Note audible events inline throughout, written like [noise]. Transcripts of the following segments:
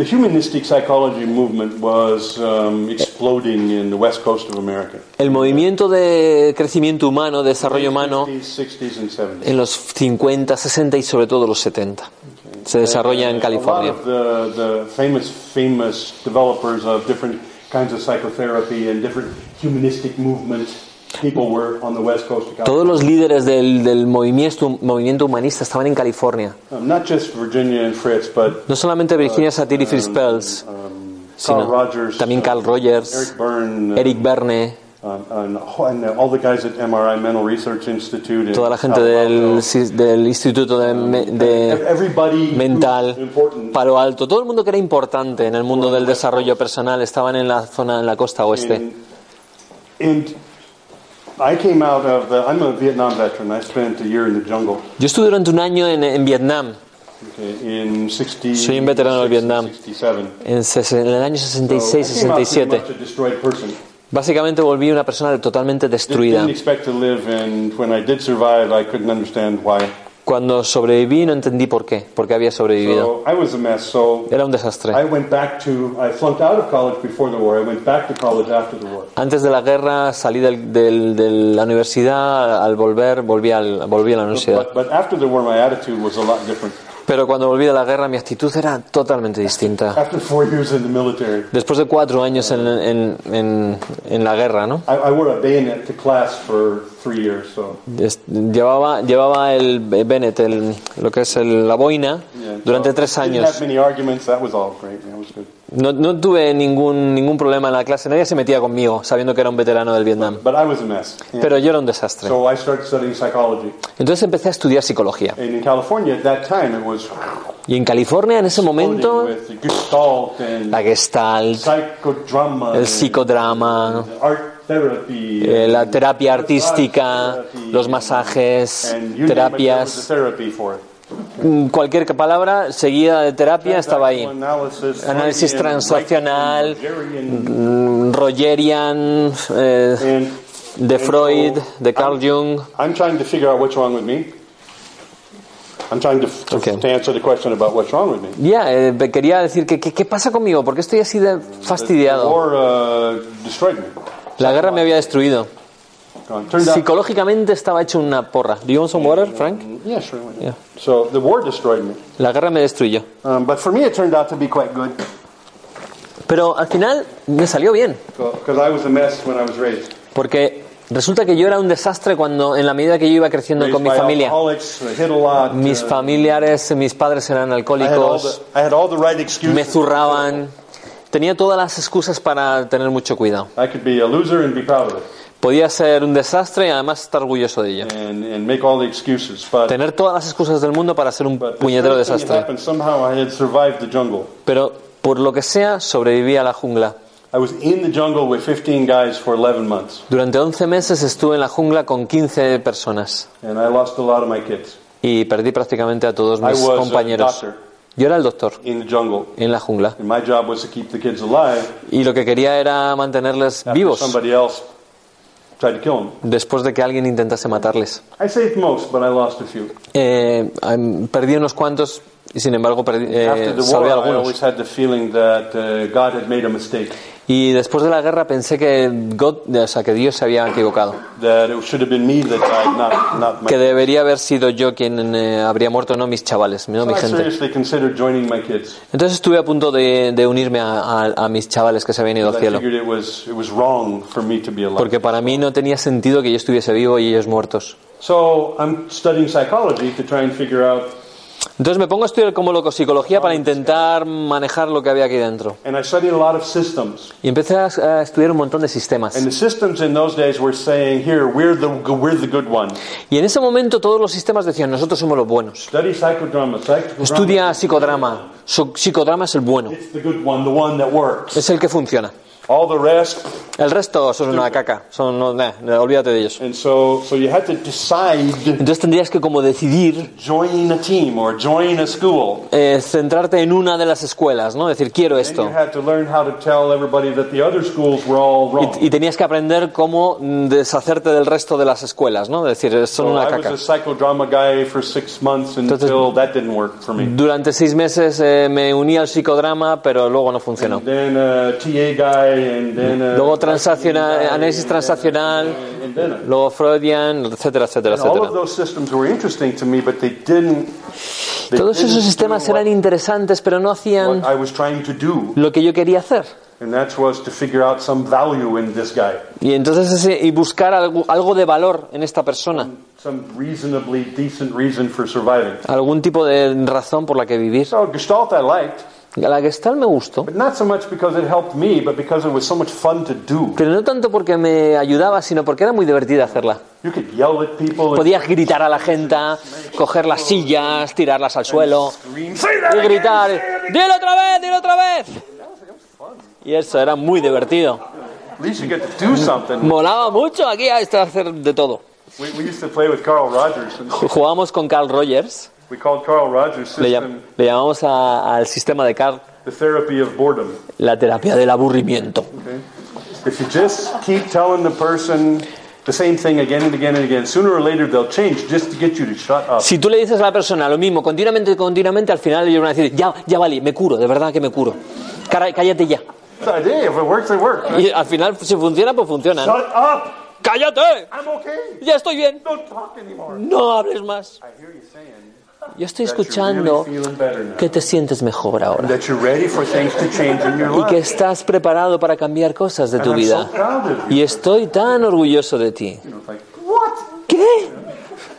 The humanistic psychology movement was um, exploding in the west coast of America. El movimiento de crecimiento humano, desarrollo humano, 50s, 60s, and 70s. en los 50, 60 y sobre todo los 70. Se desarrolla en A California. the, the famous, famous developers of different kinds of psychotherapy and different humanistic movements, Todos los líderes del, del movimiento, movimiento humanista estaban en California. Um, not just Virginia and Fritz, but No solamente Virginia Satir y Fritz um, Carl sino Rogers, también Carl Rogers, uh, Eric Berne, um, and, and all the guys at MRI Mental Research Institute. in toda la gente del, del Instituto de, de Everybody Mental, who's important Palo Alto, todo el mundo que era importante en el mundo del desarrollo personal estaban en la zona, en la costa oeste. Yo estuve durante un año en, en Vietnam, Okay, in 60, Soy un veterano del Vietnam. 67. en, en el año So I 66, came out pretty 67. much a destroyed person. Básicamente volví una persona totalmente destruida. Cuando sobreviví no entendí por qué, por qué había sobrevivido. So I was a mess. So Era un desastre. Antes de la guerra salí del- del- de la universidad, al volver volví, al, volví a la universidad. But, but after the war, my attitude was a lot different. Pero cuando volví de la guerra mi actitud era totalmente distinta. Después de cuatro años en, en- en- en la guerra, ¿no? I, I wore a bayonet to class for three years. So Es- Llevaba, llevaba el Bennett, el- lo que es el- la boina, durante tres años. No, no tuve ningún, ningún problema en la clase, nadie se metía conmigo, sabiendo que era un veterano del Vietnam. But I was a mess. Yeah. Pero yo era un desastre. So I started studying psychology. Entonces empecé a estudiar psicología. And in California at that time, it was Y en California, en ese momento, la gestalt, psychodrama, el psicodrama, eh, la terapia artística, los masajes, terapias, cualquier palabra seguida de terapia estaba ahí. Análisis Rogerian, Mm, Rogerian, eh, de Freud, de Carl Jung. I'm trying to figure out what's wrong with me. I'm trying to, to, Okay. to answer the question about what's wrong with me. Ya, eh, quería decir que ¿qué, pasa conmigo? ¿Por qué estoy así de The fastidiado? war uh, destroyed me. La guerra me había destruido. Psicológicamente estaba hecho una porra. Do you want some water, Frank? yeah, sure. Yeah. So the war destroyed me. La guerra me destruyó. Um, but for me, it turned out to be quite good Pero al final me salió bien. because I was a mess when I was raised. Porque resulta que yo era un desastre cuando, en la medida que yo iba creciendo con mi familia. Mis uh, familiares, mis padres eran alcohólicos, me zurraban. Tenía todas las excusas para tener mucho cuidado. I Podía ser un desastre y además estar orgulloso de ello. and, and make all the excuses. But, Tener todas las excusas del mundo para ser un puñetero desastre. happened, somehow I had survived the jungle. Pero por lo que sea, sobreviví a la jungla. I was in the jungle with 15 guys for 11 months, Durante 11 meses estuve en la jungla con 15 personas and I lost a lot of my kids y perdí prácticamente a todos I mis was a compañeros. Yo era el doctor in the jungle, en la jungla and my job was to keep the kids alive y lo que quería era mantenerles vivos tried to kill después de que alguien intentase matarles. I saved most, but I lost a few. Eh, em, perdí unos cuantos y sin embargo eh, salvé algunos. uh, a mistake, Y después de la guerra pensé que, God- o sea, que Dios se había equivocado, que debería haber sido yo quien eh, habría muerto, no mis chavales, no mi gente. Entonces estuve a punto de, de unirme a, a- a mis chavales que se habían ido al cielo, porque para mí no tenía sentido que yo estuviese vivo y ellos muertos. So I'm studying psychology to try and figure out, Entonces me pongo a estudiar como loco psicología para intentar manejar lo que había aquí dentro. and I studied a lot of systems. Y empecé a, estudiar un montón de sistemas. And the systems in those days were saying, here, we're the, we're the good one. Y en ese momento todos los sistemas decían, nosotros somos los buenos. Study psychodrama. Psychodrama. Estudia psicodrama. Psicodrama es el bueno, It's the good one, the one that works. es el que funciona. All the rest. El resto son una caca, son, no, nah, olvídate de ellos. And so, so you had to decide Entonces tendrías que como decidir join a team or join a school. eh, centrarte en una de las escuelas, ¿no? Decir, quiero esto. had to learn how to tell everybody that the other schools were all wrong. Y, y tenías que aprender cómo deshacerte del resto de las escuelas, ¿no? Decir, son So una I caca. was a psychodrama guy for six months Entonces- until that didn't work for me. Durante seis meses eh, me uní al psicodrama, pero luego no funcionó. And then a TA guy, Luego transaccional, análisis transaccional, luego Freudian, etcétera, etcétera, etcétera. those systems were interesting to me, but they didn't. they Todos esos sistemas eran interesantes, pero no hacían lo que yo quería hacer. and that was to figure out some value in this guy, Y entonces ese- y buscar algo, algo de valor en esta persona, some reasonably decent reason for surviving. algún tipo de razón por la que vivir. La Gestalt me gustó, pero no tanto porque me ayudaba, sino porque era muy divertida hacerla. Podías gritar a la gente, coger las sillas, tirarlas al suelo scream, "Say y gritar, say it again." dilo otra vez, dilo otra vez. Y eso era muy divertido. Molaba mucho aquí a hacer de todo. Jugábamos con Carl Rogers, we called Carl Rogers' le, llam- system le llamamos a- al sistema de Carl the therapy of boredom. la terapia del aburrimiento. Okay? If you just keep telling the person the same thing again and again and again, sooner or later they'll change just to get you to shut up. Si tú le dices a la persona lo mismo continuamente, continuamente, al final ellos van a decir, ya, ya vale, me curo, de verdad que me curo. Cara- cállate ya. So, hey, if it works, it works. Y al final, si funciona, pues funciona. ¿no? Shut up! ¡Cállate! I'm okay. Ya estoy bien. Don't talk anymore. No hables más. Yo estoy escuchando que te sientes mejor ahora y que estás preparado para cambiar cosas de tu vida. Y estoy tan orgulloso de ti. ¿Qué?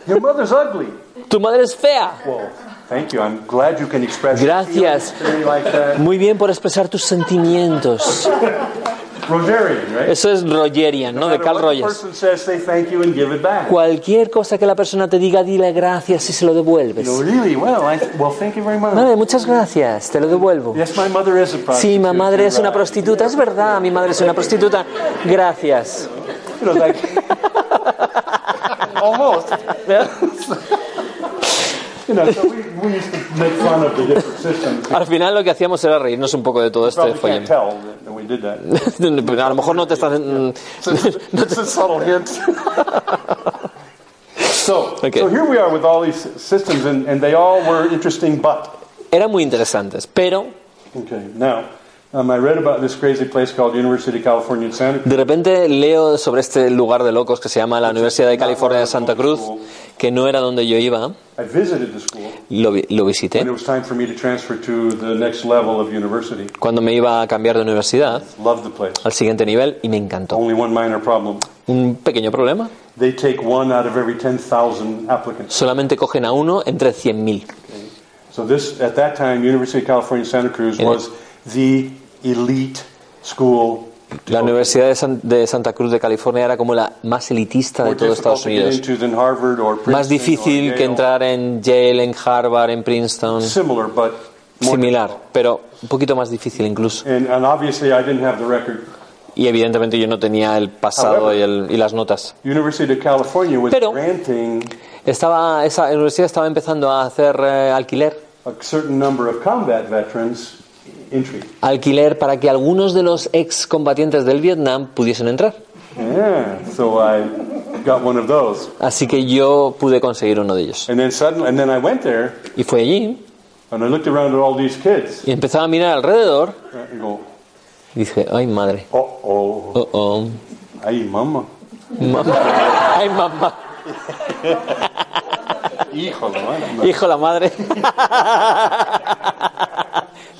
Your mother's ugly. Tu madre es fea. Well, thank you. I'm glad you can express your Gracias. Muy bien por expresar tus sentimientos. Rogerian, right? Eso es Rogerian, ¿no? De Carl Rogers. you. Cualquier cosa que la persona te diga, dile gracias y se lo devuelves. No, really? Well, I, well, thank you very much. Vale, muchas gracias, te lo devuelvo. Yes, my mother is a prostitute. Sí, mi madre es una prostituta, es verdad, mi madre es una prostituta. Gracias. You know, like, [laughs] [laughs] almost. You know, so we, we used to make fun of the different systems. Al final lo que hacíamos era reírnos un poco de todo este follón. [laughs] A lo mejor no te están... [laughs] [laughs] So, Okay. so here we are with all these systems, and, and they all were interesting, but Eran muy interesantes, pero okay. Now, um, I read about this crazy place called University of California in Santa Cruz. de repente leo sobre este lugar de locos que se llama la Universidad de California de Santa Cruz, que no era donde yo iba, I visited the school, lo, lo visité. it was time for me to transfer to the next level of university. Cuando me iba a cambiar de universidad Loved the place. al siguiente nivel y me encantó. Un pequeño problema, They take one out of every 10,000 applicants. solamente cogen a uno entre 100.000. So this, at that time, University of California, Santa Cruz was the elite school. La. Universidad de, San- de Santa Cruz de California era como la más elitista de todo Estados Unidos. Más difícil que entrar en Yale, en Harvard, en Princeton. Similar, but pero un poquito más difícil incluso. And, and obviously, I didn't have the record. Y evidentemente yo no tenía el pasado However- y, el- y las notas. Pero- Estaba, esa universidad estaba empezando a hacer eh, alquiler. a certain number of combat veterans entry. Alquiler para que algunos de los excombatientes del Vietnam pudiesen entrar. Yeah, so I got one of those. Así que yo pude conseguir uno de ellos. And then suddenly, and then I went there Y fue allí and I looked around at all these kids. y empezaba a mirar alrededor And go, y dije, ay madre, oh, oh, oh, oh, ay, mamá, [laughs] ay mamá, Híjole, man. hijo la madre. [laughs]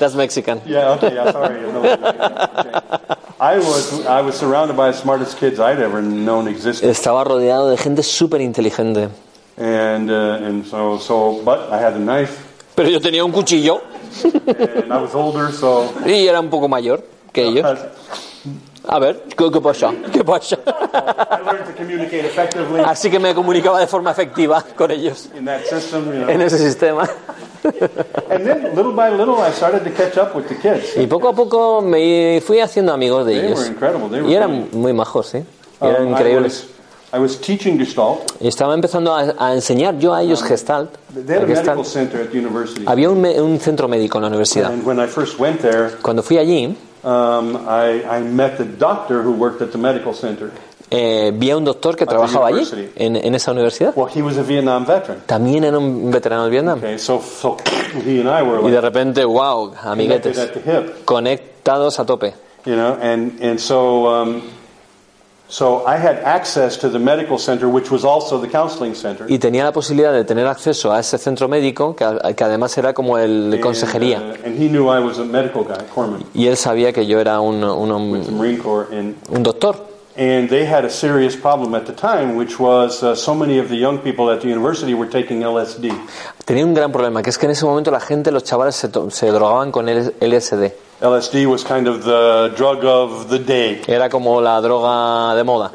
That's Mexican. Yeah, okay, yeah, sorry. No, okay. I was I was surrounded by the smartest kids I'd ever known existed, Estaba rodeado de gente súper inteligente. and uh, and so so. But I had a knife, Pero yo tenía un cuchillo and I was older, so y era un poco mayor que ellos. A ver, ¿qué, qué pasa? ¿Qué pasa? I learned to communicate effectively Así que me comunicaba de forma efectiva con ellos en ese sistema. And then, little by little, I started to catch up with the kids. Y poco a poco me fui haciendo amigos de They were ellos. incredible. They were Y eran muy majos. Y eran Um, I increíbles. was, I was teaching Gestalt. Estaba empezando a, a enseñar yo a ellos Gestalt. They had a Gestalt. medical center at the university. Había un, me- un centro médico en la universidad. And when I first went there, Cuando fui allí, um, I, I met the doctor who worked at the medical center. Eh, vi a un doctor que trabajaba allí, en, en esa universidad. Well, he was a Vietnam veteran. También era un veterano del Vietnam. Okay, so, so [clears throat] he and I were Y de repente, wow, amiguetes, at the hip, conectados a tope. you know, and, and so, um, so I had access to the medical center, which was also the counseling center. Y tenía la posibilidad de tener acceso a ese centro médico, que, además era como el de consejería. And, uh, and he knew I was a medical guy, corpsman, Y él sabía que yo era un doctor. And they had a serious problem at the time, which was uh, so many of the young people at the university were taking LSD. Tenía un gran problema, que es que en ese momento la gente, los chavales, se, drogaban con LSD. LSD was kind of the drug of the day. Era como la droga de moda.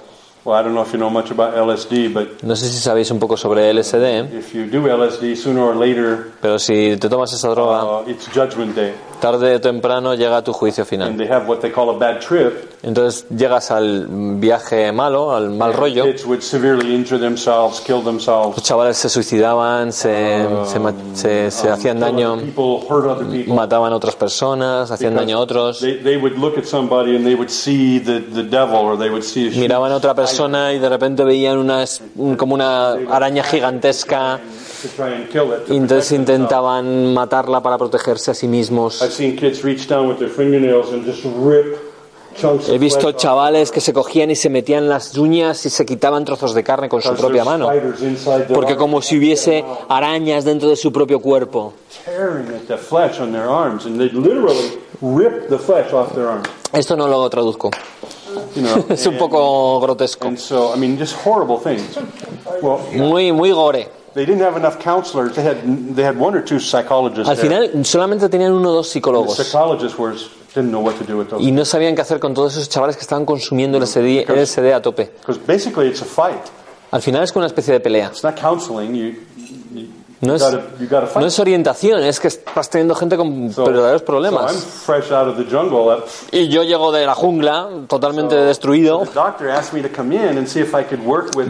Well, I don't know if you know much about LSD, but No sé si sabéis un poco sobre LSD, if you do LSD, sooner or later, pero si te tomas esa droga, uh, it's Judgment Day, tarde o temprano llega tu juicio and final. they have what they call a bad trip. Entonces llegas al viaje malo, al mal rollo. Kids would severely injure themselves, kill themselves, Los chavales se suicidaban, se, se, ma- se- se hacían kill other daño, people, hurt other people. mataban a otras personas, hacían daño a otros. They, they would look at somebody and they would see the, the devil, or they would see a Miraban a otra persona y de repente veían una, es- un- como una araña gigantesca y entonces intentaban matarla para protegerse a sí mismos. I've seen kids reach down with their fingernails and just rip chunks He visto chavales que se cogían y se metían las uñas y se quitaban trozos de carne con su propia mano. Porque como si hubiese arañas dentro de su propio cuerpo. Esto no lo traduzco. [laughs] Es un poco grotesco. Muy, muy gore. They didn't have enough counselors. They had they had one or two psychologists. Al final solamente tenían uno o dos psicólogos. Y no sabían qué hacer con todos esos chavales que estaban consumiendo LSD, LSD a tope. Because basically, it's a fight. Al final es como una especie de pelea. It's not counseling. You you, No es, no es orientación, es que estás teniendo gente con So- verdaderos problemas. jungle. Y yo llego de la jungla, totalmente destruido,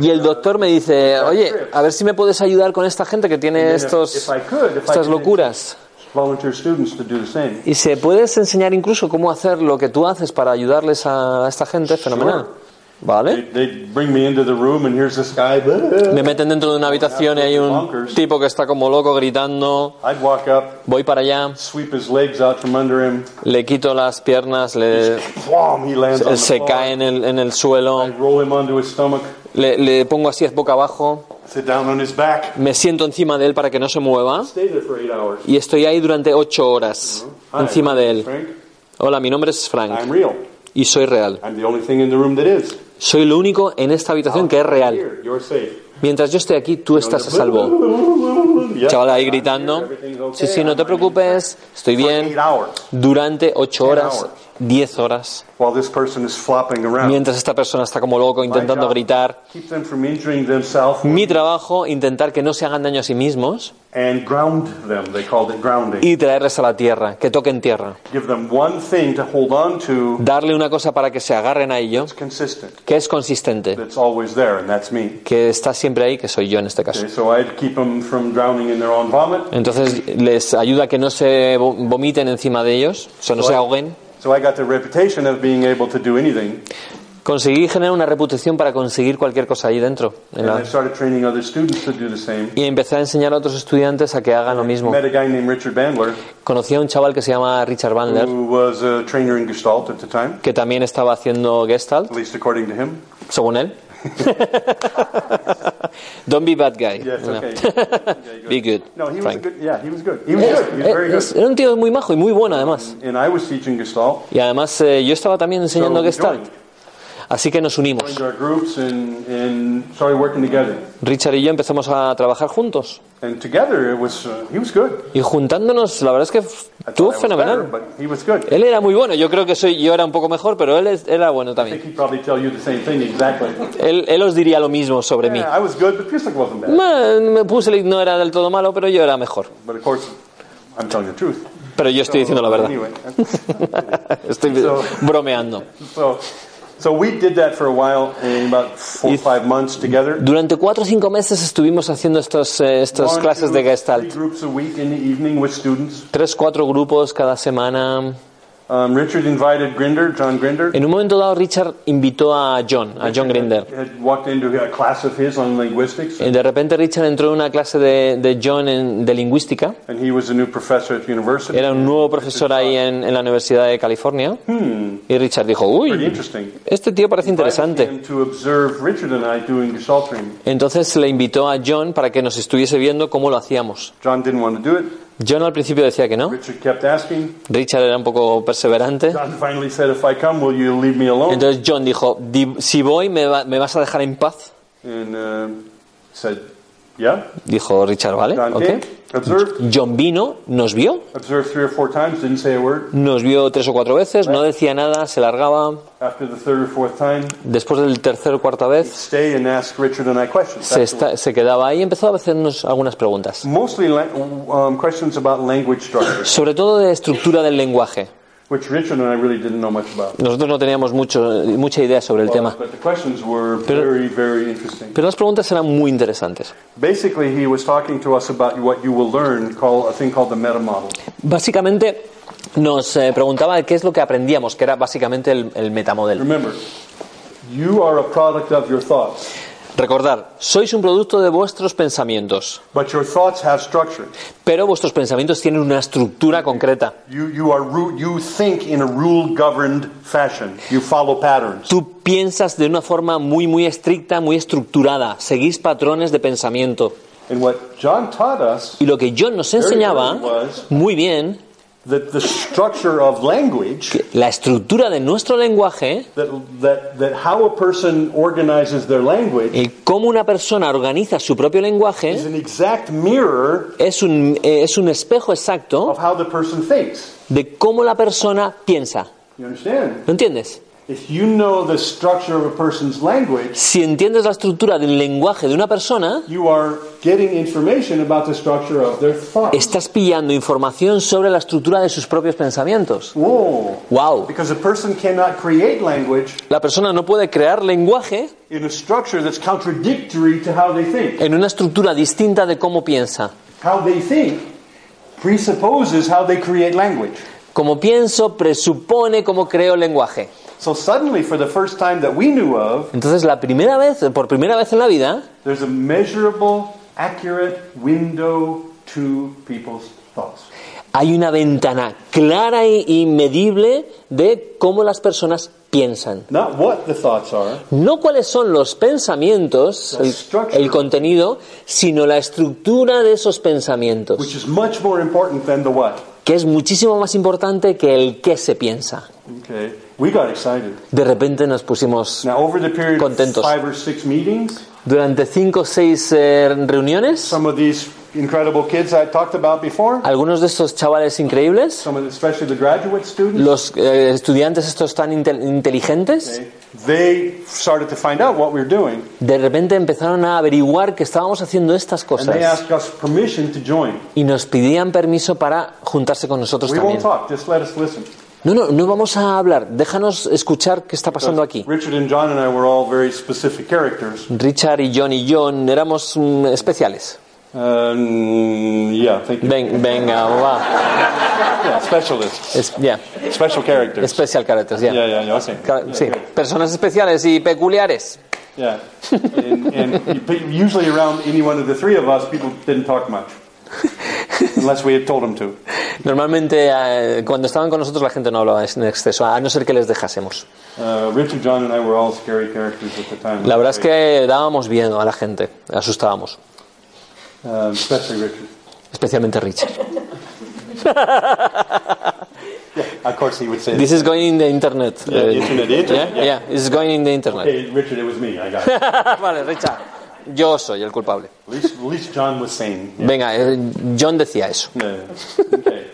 y el doctor me dice, oye, a ver si me puedes ayudar con esta gente que tiene estos, if could, estas locuras. Y se puedes enseñar incluso cómo hacer lo que tú haces para ayudarles a esta gente, fenomenal. ¿Vale? they bring me into the room and here's this guy. Me meten dentro de una habitación y hay un tipo que está como loco gritando, I'd walk up, voy para allá, sweep his legs out from under him. le quito las piernas, le, se floor. cae en el, en el suelo, I roll him onto his stomach, le, le pongo así boca abajo, sit down on his back, me siento encima de él para que no se mueva. Y estoy ahí durante ocho horas encima de él. Hola, mi nombre es Frank. Y soy real. Soy lo único en esta habitación que es real. Mientras yo esté aquí, tú estás a salvo. [laughs] Chaval ahí gritando. Sí, sí, no te preocupes, estoy bien. Durante ocho horas, hours. diez horas. while this person is flopping around. Mientras esta persona está como loco intentando gritar. Keep them from injuring themselves Mi trabajo, intentar que no se hagan daño a sí mismos and ground them. They called it grounding. y traerles a la tierra, que toquen tierra. Give them one thing to hold on to Darle una cosa para que se agarren a ello, que es consistente, that's always there, and that's me. que está siempre ahí, que soy yo en este caso. Okay, so I'd keep them from drowning in their own vomit. Entonces les ayuda a que no se vo- vomiten encima de ellos, o sea, no se ahoguen. So I got the reputation of being able to do anything, Conseguí generar una reputación para conseguir cualquier cosa ahí dentro. en and la- I started training other students to do the same. Y empecé a enseñar a otros estudiantes a que hagan lo mismo. Met a guy named Richard Bandler, Conocí a un chaval que se llama Richard Bandler, who was a trainer in Gestalt at the time, que también estaba haciendo Gestalt, at least according to him. según él. [laughs] Don't be bad guy. Yes, No. okay. [laughs] Be good, No, he was good. Yeah, he was good. He was good. He was very Es- good. Era un tío muy majo y muy bueno además. And I was teaching Gestalt. Y además eh, yo estaba también enseñando So Gestalt. Así que nos unimos. Richard y yo empezamos a trabajar juntos. Uh. Y juntándonos, la verdad es que estuvo fenomenal. Él era muy bueno, yo creo que soy, yo era un poco mejor, pero él era bueno también. Él, él os diría lo mismo sobre mí. Me, puse, no era del todo malo, pero yo era mejor. Pero yo estoy diciendo la verdad. [laughs] Estoy bromeando. So, so we did that for a while, in about four or five months together. Durante cuatro o cinco meses estuvimos haciendo estos, eh, estas clases de Gestalt. groups a week in the evening with students. Tres, cuatro grupos cada semana. Um, Richard invited Grinder, John Grinder. En un momento dado, Richard invitó a John, a John Grinder. Had walked into a class of his on linguistics, De repente, Richard entró en una clase de, de John en- de lingüística. and he was a new professor at the university. Era un nuevo profesor ahí en, en la Universidad de California. Y Richard dijo, uy, este tío parece interesante. Invited him to observe Richard and I doing Gestalt training. Entonces le invitó a John para que nos estuviese viendo cómo lo hacíamos. John didn't want to do it. John al principio decía que no. Richard kept asking. Richard era un poco perseverante. John finally said, "If I come, will you leave me alone?" Entonces John dijo, "Di- si voy, ¿me, va- me vas a dejar en paz? And uh, said, "Yeah." Dijo Richard, ¿vale? John ok. came, observed, John vino, nos vio, nos vio tres o cuatro veces, no decía nada, se largaba. After the third or fourth time, Después del tercer o cuarta vez, stay and ask Richard and I questions. se, se quedaba ahí y empezó a hacernos algunas preguntas. Um, questions about language structure, Sobre todo de estructura del lenguaje. Which Richard and I really didn't know much about. Nosotros no teníamos mucho, mucha idea sobre el tema, But the questions were Pero- very, very interesting. pero las preguntas eran muy interesantes. Basically, he was talking to us about what you will learn, called a thing called the meta model. Básicamente nos eh, preguntaba qué es lo que aprendíamos, que era básicamente el, el metamodel. Remember, you are a product of your thoughts, Recordar, sois un producto de vuestros pensamientos, but your thoughts have structure. pero vuestros pensamientos tienen una estructura concreta. Tú piensas de una forma muy, muy estricta, muy estructurada, seguís patrones de pensamiento. And what John taught us, Y lo que John nos enseñaba muy bien, that the structure of language, la estructura de nuestro lenguaje, that, that, that how a person organizes their language, el cómo una persona organiza su propio is lenguaje, an exact mirror es un, es un espejo exacto of how the person thinks. de cómo la persona piensa. You understand? ¿Lo entiendes? If you know the structure of a person's language, Si entiendes la estructura del lenguaje de una persona, you are getting information about the structure of their thought. estás pillando información sobre la estructura de sus propios pensamientos. Whoa. ¡Wow! Because a person cannot create language La persona no puede crear lenguaje in a structure that's contradictory to how they think. en una estructura distinta de cómo piensa. How they think presupposes how they create language. Como pienso, presupone cómo creo lenguaje. So suddenly, for the first time that we knew of, Entonces, la primera vez, por primera vez en la vida, there's a measurable, accurate window to people's thoughts. hay una ventana clara y medible de cómo las personas piensan. Not what the thoughts are, No cuáles son los pensamientos, el, el contenido, sino la estructura de esos pensamientos, which is much more important than the what. que es muchísimo más importante que el qué se piensa. Okay. We got excited. De repente nos pusimos Now, over the period Contentos. of five or six meetings, durante cinco o seis eh, reuniones, some of these incredible kids I talked about before, algunos de estos chavales increíbles, some of the, especially the graduate students, los eh, estudiantes estos tan intel- inteligentes, okay, they started to find out what we were doing, de repente empezaron a averiguar que estábamos haciendo estas and they cosas asked us permission to join. y nos pedían permiso para juntarse con nosotros We won't también. talk, just let us listen. No, no, no vamos a hablar, déjanos escuchar qué está pasando aquí. Richard and John and I were all very specific characters. Richard y John y John éramos mm, especiales. Um, yeah, thank you. Ven- venga, va. [laughs] Yeah, specialists, Es- yeah. special characters. Special characters, yeah. Yeah, yeah, yeah. okay. Ca- Yeah, sí, personas especiales y peculiares. Yeah, and, and [laughs] usually around any one of the three of us, people didn't talk much, [laughs] unless we had told them to. Normalmente eh, cuando estaban con nosotros la gente no hablaba en exceso, a no ser que les dejásemos. Uh, Richard, John, and I were all scary characters at the time. La verdad es que dábamos miedo a la gente, asustábamos, Um, especially Richard. especialmente Richard. Of course, he would say. This is going in the internet. Yeah, eh, internet, internet, yeah, yeah, this is going in the internet. Richard, it was me. I got it. [laughs] vale, Richard, yo soy el culpable. At least, at least John was sane. Yeah. Venga, eh, John decía eso. Yeah. Okay.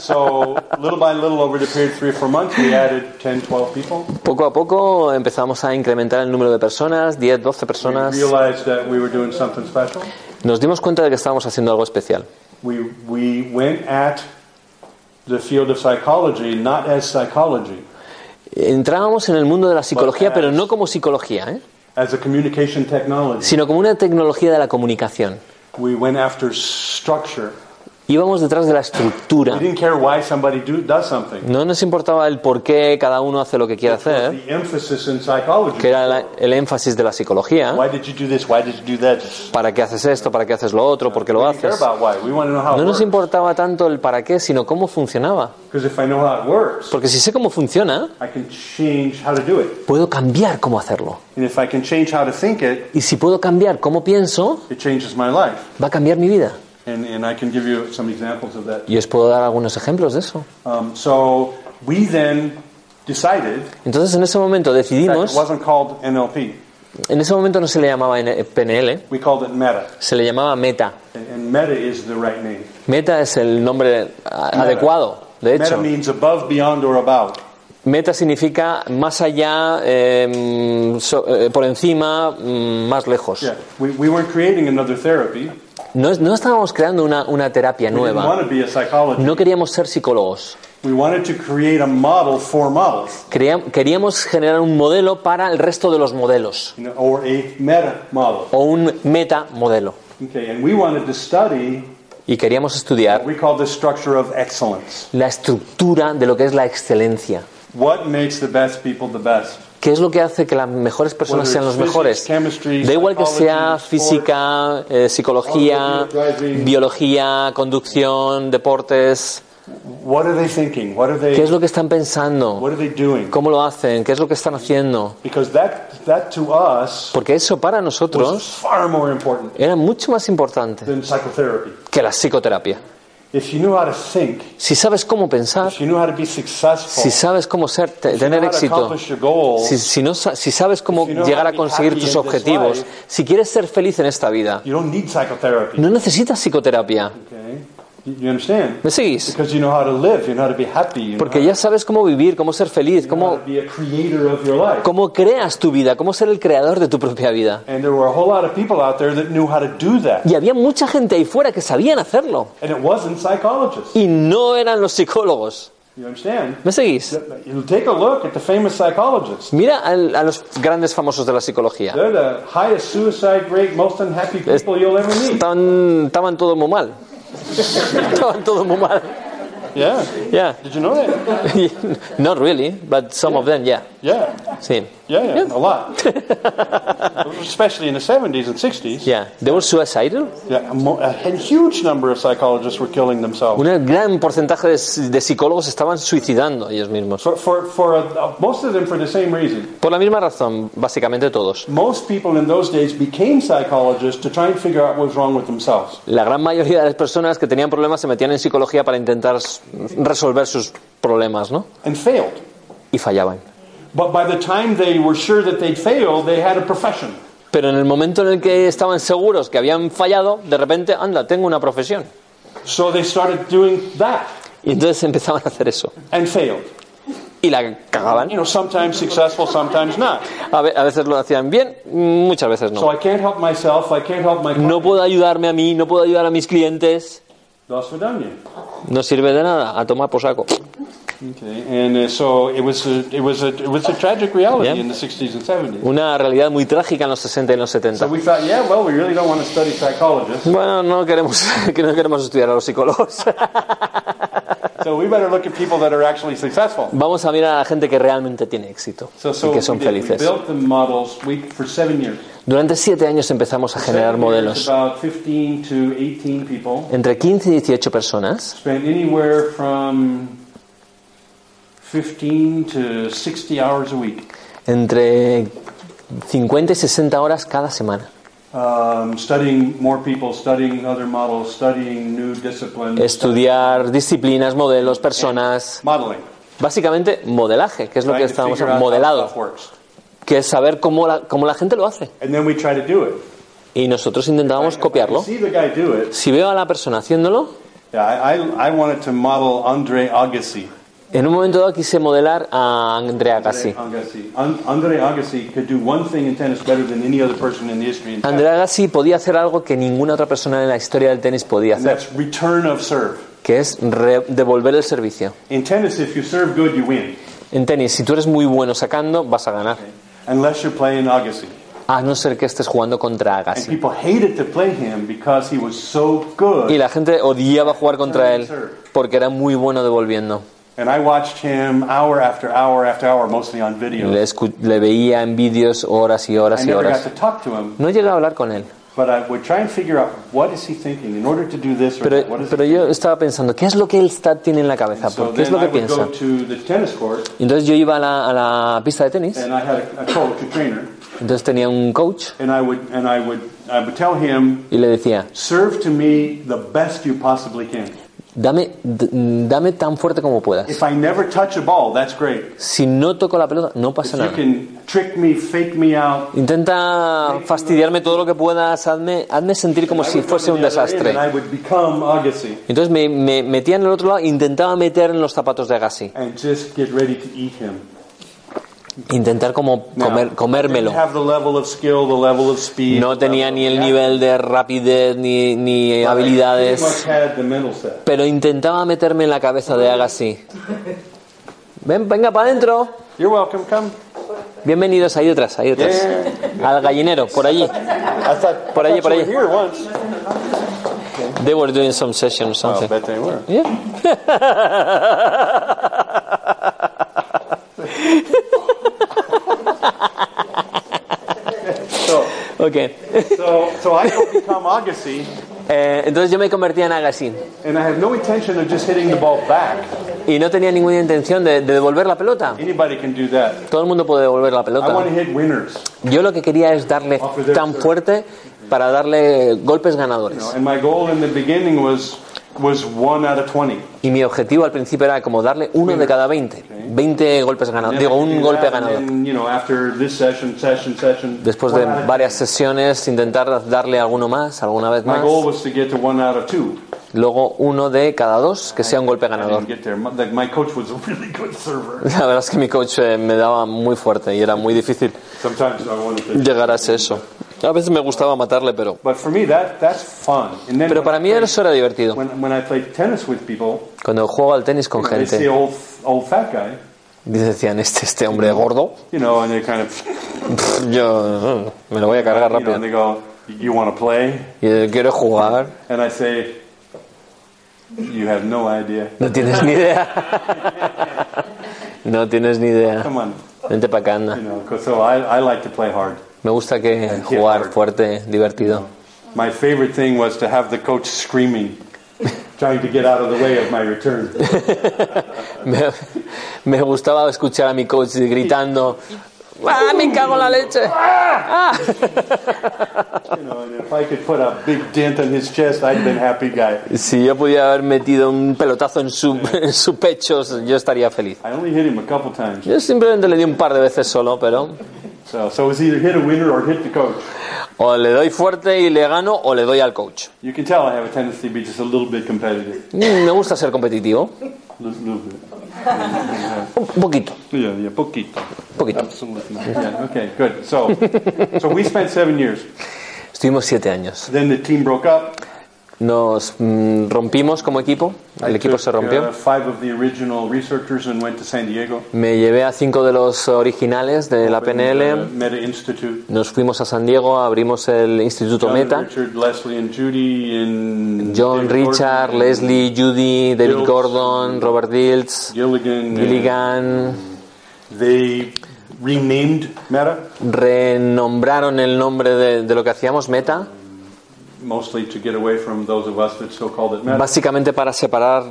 So, little by little, over the period of three or four months, we added 10, 12 people. Poco a poco empezamos a incrementar el número de personas, 10, 12 We personas. realized that we were doing something special. Nos dimos cuenta de que estábamos haciendo algo especial. We, we went at the field of psychology not as psychology, Entrábamos en el mundo de la psicología, pero no como psicología, ¿eh? As a communication technology. sino como una tecnología de la comunicación. We went after structure. Íbamos detrás de la estructura. We didn't care why somebody do, does something. No nos importaba el por qué cada uno hace lo que quiere hacer, que era la- el énfasis de la psicología. Why did you do this? Why did you do that? ¿Para qué haces esto? ¿Para qué haces lo otro? ¿Por qué lo haces? No nos importaba tanto el para qué, sino cómo funcionaba. Because if I know how it works, Porque si sé cómo funciona, puedo cambiar cómo hacerlo. And if I can change how to think it, Y si puedo cambiar cómo pienso, it changes my life. va a cambiar mi vida. And, and I can give you some examples of that. Y os puedo dar algunos ejemplos de eso. Um, so we then decided, Entonces en ese momento in fact, it decidimos, wasn't called NLP, en ese momento no se le llamaba PNL, we called it Meta. se le llamaba Meta. And, Meta is the right name. Meta es el nombre adecuado, de Meta hecho. means above, beyond, or about. Meta significa más allá, eh, so- eh, por encima, mm, más lejos. Yeah, we, we weren't creating another therapy. No, no estábamos creando una, una terapia nueva. No queríamos ser psicólogos. We wanted to create a model for models, Quería- Queríamos generar un modelo para el resto de los modelos. O un meta modelo. Okay, and we wanted to study Y queríamos estudiar la estructura de lo que es la excelencia. What makes the best people the best? ¿Qué es lo que hace que las mejores personas sean los mejores? Da igual que sea física, eh, psicología, biología, conducción, deportes. ¿Qué es lo que están pensando? ¿Cómo lo hacen? ¿Qué es lo que están haciendo? Because that that to us Porque eso para nosotros era mucho más importante que la psicoterapia. If you knew how to think, Si sabes cómo pensar, if you knew how to be successful, si sabes cómo ser, tener how to éxito, accomplish your goals, si, si no si sabes cómo If you know llegar a conseguir tus objetivos, si quieres ser feliz en esta vida, you don't need psychotherapy. no necesitas psicoterapia. You, understand? ¿Me seguís? Because you know how to live, you know how to be happy, you know Porque how, ya sabes cómo vivir, cómo ser feliz, cómo, to be a creator of your life. cómo creas tu vida, cómo ser el creador de tu propia vida. And there were a whole lot of people out there that knew how to do that, Y había mucha gente ahí fuera que sabían hacerlo. and it wasn't psychologists. Y no eran los psicólogos. You understand? ¿Me seguís? A. Mira al- a, los grandes famosos de la psicología. They're the highest suicide rate, most unhappy people you'll ever meet. Estaban, estaban todos muy mal. Estaban todos muy mal. Yeah. Yeah. Did you know that? [laughs] Not really, but some of them, yeah. Yeah. Sí. Yeah, yeah, a lot. Especially in the 70s and 60s. Yeah. They were suicidal. Yeah, a, huge number of psychologists were killing themselves. Un gran porcentaje de, de psicólogos estaban suicidando ellos mismos. For, for, for a, most of them for the same reason. Por la misma razón, básicamente todos. Most people in those days became psychologists to try and figure out what was wrong with themselves. La gran mayoría de las personas que tenían problemas se metían en psicología para intentar resolver sus problemas, ¿no? And failed. Y fallaban. But by the time they were sure that they'd failed, they had a profession. Pero en el momento en el que estaban seguros que habían fallado, de repente, anda, tengo una profesión. So they started doing that Y entonces empezaban a hacer eso. and failed. Y la cagaban. You know, sometimes successful, sometimes not. A, ve- a veces lo hacían bien, muchas veces So no. I can't help myself, I can't help my No puedo ayudarme a mí, no puedo ayudar a mis clientes. No sirve de nada, a tomar por saco. Okay, and so it was a, it was a, it was a tragic reality Yeah. in the 60s and 70s. Una realidad muy trágica en los 60 y en los So 70. we thought, yeah, well, we really don't want to study psychologists, Bueno, no queremos, [laughs] que no queremos estudiar a los psicólogos. [laughs] so we better look at people that are actually successful. Vamos a mirar a la gente que realmente tiene éxito y que son felices. built the models we, for seven years. Durante siete años empezamos a generar modelos. about 15 to 18 people. Entre 15 y 18 personas, Spent anywhere from 15 to 60 hours a week. entre 50 y 60 horas cada semana, Um, studying more people, studying other models, studying new disciplines. estudiar disciplinas, modelos, personas, Modeling. básicamente modelaje, que es lo que estábamos modelado, que es saber cómo la, cómo la gente lo hace. And then we try to do it. Y nosotros intentábamos copiarlo. Si veo a la persona haciéndolo, Yeah, I, I, I wanted to model Andre Agassi. En un momento dado quise modelar a Andrea Agassi. Agassi. An- Andre Agassi podía hacer algo que ninguna otra persona en la historia del tenis podía hacer, that's return of serve. que es devolver el servicio. In tennis, if you serve good, you win. En tenis, si tú eres muy bueno sacando, vas a ganar. Unless you're playing Agassi. A no ser que estés jugando contra Agassi. people hated to play him because he was so good. Y la gente odiaba jugar contra él porque era muy bueno devolviendo. And I watched him hour after hour after hour, mostly on video. Le, veía en vídeos horas y I horas y never got horas. to talk to him, No llegué a hablar con él, but I would try and figure out what is he thinking in order to do this or pero, that. What is pero he yo estaba pensando, ¿qué es lo que él está, tiene en la cabeza? So ¿Qué es lo I que piensa? go to the tennis court, Y Entonces yo iba a la, a la pista de tenis, and I had a, a coach, a trainer, entonces tenía un coach and I would and I would I would tell him, y le decía, serve to me the best you possibly can. Dame, dame tan fuerte como puedas. If I never touch a ball, that's great. Si no toco la pelota, no If pasa you nada. can trick me, fake me out. Intenta fastidiarme todo lo que puedas, hazme, hazme sentir como si fuese un desastre. Entonces me, me metía en el otro lado e intentaba meter en los zapatos de Agassi. and just get ready to eat him. Intentar como comer, comérmelo. No tenía ni el nivel de rapidez ni, ni habilidades, pero intentaba meterme en la cabeza de Agassi. Ven, venga para adentro. Bienvenidos ahí detrás, ahí detrás. Al gallinero, por allí. Por allí, por allí. They were doing some session or something. Yeah. [laughs] So, Okay. so, so I don't become Agassi, Eh, entonces yo me convertía en Agassi and I have no intention of just hitting the ball back. y no tenía ninguna intención de, de devolver la pelota. Anybody can do that. Todo el mundo puede devolver la I pelota. want to hit winners. Yo lo que quería es darle tan fuerte para darle golpes ganadores. And my goal in the beginning was was one out of 20. Y mi objetivo al principio era como darle uno de cada 20. 20 golpes ganadores. Digo, un golpe session. Después de varias sesiones, intentar darle alguno más, alguna vez My más. goal was to get to one out of two. Luego uno de cada dos, que sea un golpe ganador. didn't get there. My, like, my coach was a [laughs] really good server. La verdad es que mi coach eh, me daba muy fuerte y era muy difícil Sometimes I wanted to. llegar a ese eso. A veces me gustaba matarle, pero, But for me, that that's fun. And then pero para mí eso era divertido. when, when I played tennis with people, Cuando juego al tenis con gente, decían, este, este hombre gordo, you know, [laughs] yo me lo voy a cargar you know, rápido. "You want to play?" Y él, quiero jugar, And I say, "You have no idea. no tienes ni idea. [laughs] No tienes ni idea. Come on, Vente para acá, you anda. know." 'cause So I, I like to play hard. Me gusta que jugar fuerte, divertido. My favorite thing was to have the coach screaming, [laughs] trying to get out of the way of my return. [laughs] Me, me gustaba escuchar a mi coach gritando, ¡Ah, me cago en la leche! [laughs] ¡Ah! You know, and if I could put a big dent on his chest, I'd been happy guy. Si yo pudiera haber metido un pelotazo en su, en su pecho, yo estaría feliz. I only hit him a couple times. Yo simplemente le di un par de veces solo, pero So, so it's either hit a winner or hit the coach. o le doy fuerte y le gano o le doy al coach. You can tell I have a tendency to be just a little bit competitive. Mm, Me gusta ser competitivo, Little, little bit. un poquito, Yeah, yeah, poquito. poquito. Absolutely. Yeah, okay, good. So, so we spent seven years. Estuvimos siete años. Then the team broke up. Nos mm, rompimos como equipo, el I equipo took, se rompió. Uh, five of the original researchers and went to San Diego. Me llevé a cinco de los originales de la opened, uh, PNL. Meta Institute. Nos fuimos a San Diego, abrimos el Instituto John, Meta. Richard, Leslie, and Judy, and John, David Richard, Gordon, Leslie, Judy, David Gordon, Robert Dilts, Gilligan. Gilligan. They renamed Meta, Renombraron el nombre de, de lo que hacíamos, Meta, básicamente para separar,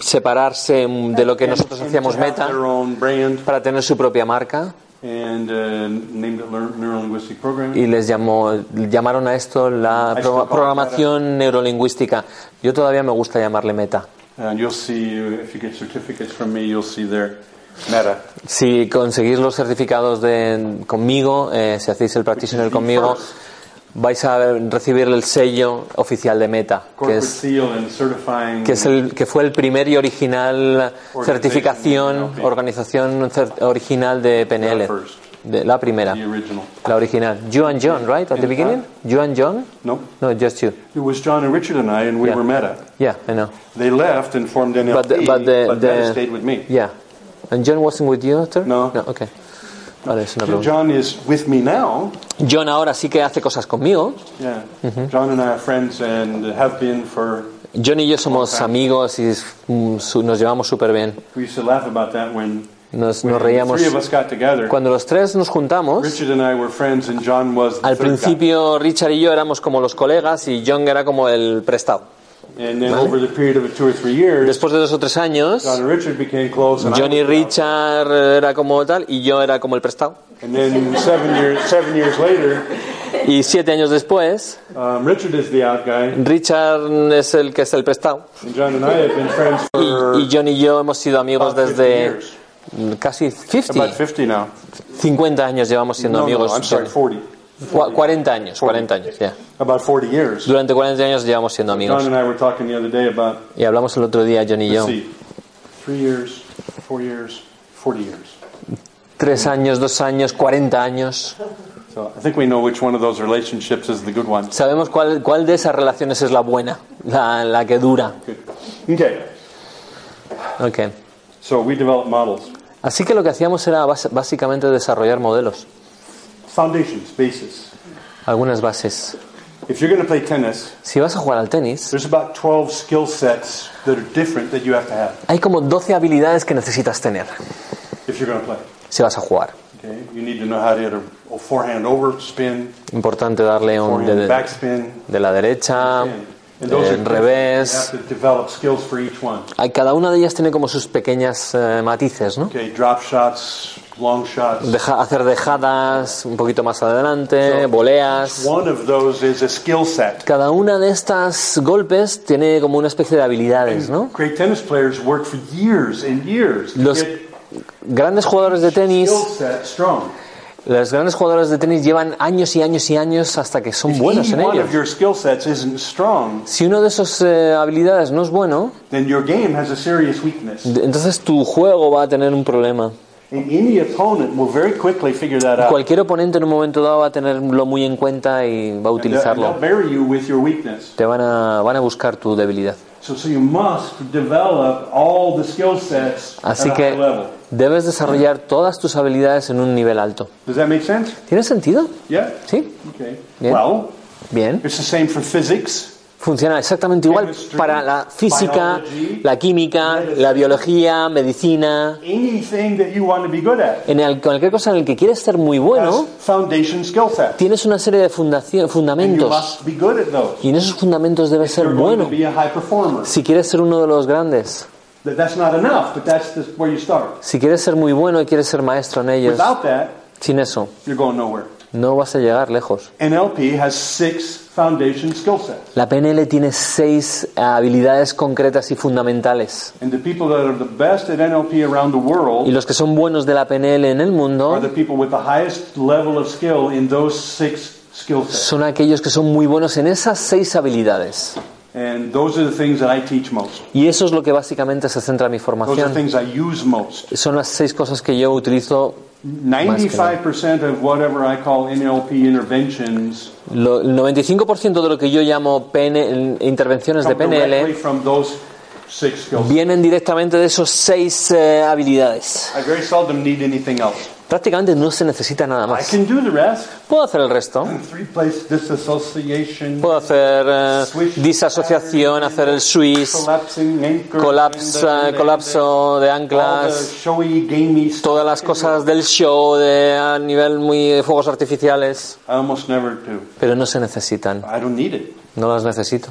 separarse de lo que nosotros hacíamos Meta, para tener su propia marca. and uh, named it Lear- Neurolinguistic Programming. y les llamó, llamaron a esto la pro- programación neurolingüística. Yo todavía me gusta llamarle meta. And you'll see, if you get certificates from me, you'll see there, Meta. Si conseguís los certificados de, conmigo, eh, si hacéis el practitioner conmigo, vais a recibir el sello oficial de Meta, que es, seal and certifying. que es el que fue el primer y original certificación, organización original de PNL, de la primera, la original. You and John, right, at the In beginning? You and John? No, No, just you. it was John and Richard and I, and we Yeah. were Meta. Yeah, I know. They left and formed NLP, But the- but the- Meta the- stayed with me. Yeah. And John wasn't with you after? No. No, okay. Vale, es una pregunta. John is with me now. John ahora sí que hace cosas conmigo. Yeah, John and I are friends and have been for. John y yo somos amigos y mm, nos llevamos súper bien. We used to laugh about that when, Nos, nos reíamos. Cuando los tres nos juntamos, al principio Richard y yo éramos como los colegas y John era como el prestado. And then over the period of two or three years, Después de dos o tres años, John and Richard era como tal y yo era como el prestado. and then seven years seven years later, Y siete años después, um, Richard is the out guy, Richard es el que es el prestado. and John and I have been friends for Y, y John y yo hemos sido amigos about 50 desde years. casi about 50, 50 now. 50 años llevamos siendo amigos. I'm sorry, 40. Cu- 40 años, 40 años, ya. About 40 years. Durante 40 años llevamos siendo John amigos. and I were talking the other day about Y hablamos el otro día, John y yo. see, three years, four years, 40 years. Tres años, dos años, 40 años. So I think we know which one of those relationships is the good one. Sabemos cuál, cuál de esas relaciones es la buena, la, la que dura. Okay, Ok. so we develop models, Así que lo que hacíamos era básicamente desarrollar modelos, foundations, bases. algunas bases. If you're going to play tennis, Si vas a jugar al tenis, there's about 12 skill sets that are different that you have to have hay como 12 habilidades que necesitas tener if you're going to play. si vas a jugar. Okay, you need to know how to hit a, a forehand over spin, Importante darle un de, backspin, la derecha, en revés. You have to develop skills for each one. Hay- Cada una de ellas tiene como sus pequeñas eh, matices, ¿no? Okay, drop shots. Deja- hacer dejadas un poquito más adelante, voleas. Cada una de estas golpes tiene como una especie de habilidades, ¿no? Los grandes jugadores de tenis, los grandes jugadores de tenis llevan años y años y años hasta que son buenos en strong, Si uno de esas eh, habilidades no es bueno, entonces tu juego va a tener un problema. And any opponent will very quickly figure that out. Cualquier oponente en un momento dado va a tenerlo muy en cuenta y va a utilizarlo. Te van a, van a buscar tu debilidad. So, so you must develop all the skill sets Así que debes desarrollar todas tus habilidades en un nivel alto. ¿Tiene sentido? Sí. Bien. Bien. Funciona exactamente igual para la física, la química, la biología, medicina. En el- cualquier cosa en el que quieres ser muy bueno, tienes una serie de fundamentos. Y en esos fundamentos debes ser bueno. Si quieres ser uno de los grandes, That- That's not enough, but that's the, where you start. si quieres ser muy bueno y quieres ser maestro en ellos, Without that, sin eso, you're going nowhere. No vas a llegar lejos. NLP has six foundation skill sets. La PNL tiene seis habilidades concretas y fundamentales. And the people that are the best at NLP around the Y world los que son buenos de la PNL en el are mundo the people with the highest level of skill in those six skill sets. son aquellos que son muy buenos en esas seis habilidades. And those are the things that I teach most. Y eso es lo que básicamente se centra mi Those are formación. things I use most. Son las seis cosas que yo utilizo. 95% of whatever I call NLP interventions Lo- el 95% de lo que yo llamo PN intervenciones de PNL from those six skills. vienen directamente de esos seis eh, habilidades. I very seldom need anything else. Prácticamente no se necesita nada I más. can do the rest. Puedo hacer el resto. Puedo hacer eh, disasociación, hacer el Swiss, anchor, colapso, de anclas, todas las cosas del show de, a nivel muy de fuegos artificiales, pero no se necesitan. No las necesito.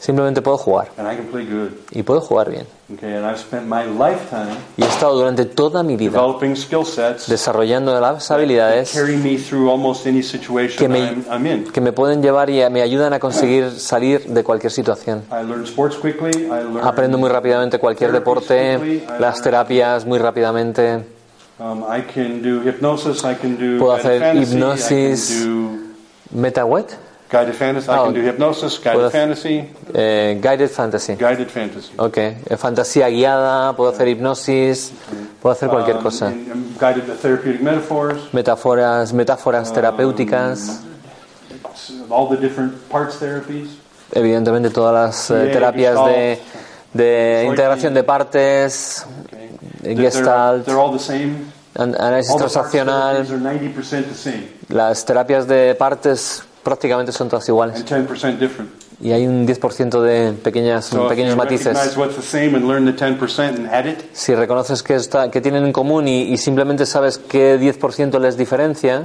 Simplemente puedo jugar. and I can play good. Y puedo jugar bien. Y he estado durante toda mi vida developing skill sets desarrollando las habilidades carry me through almost any situation que me, que me pueden llevar y me ayudan a conseguir salir de cualquier situación. Aprendo muy rápidamente cualquier deporte, las terapias muy rápidamente. Um, Puedo hacer hipnosis. I Guided fantasy. I Oh. can do hypnosis, guided Puedo- fantasy, Eh, guided fantasy. guided fantasy. Ok, eh, fantasía guiada, puedo hacer hipnosis, puedo hacer cualquier Um, cosa. guided therapeutic metaphors, Metáforas, metáforas terapéuticas, all the different parts therapies. evidentemente todas las eh, terapias de, de integración de partes, Okay. They're- Gestalt, They're all the same. an- análisis transaccional, therapies are 90% the same las terapias de partes prácticamente son todas iguales. and 10% different. Y hay un 10% de pequeñas, pequeños matices. what's the same and learn the 10% and add it, Si reconoces que, está, que tienen en común y, y simplemente sabes qué 10% les diferencia,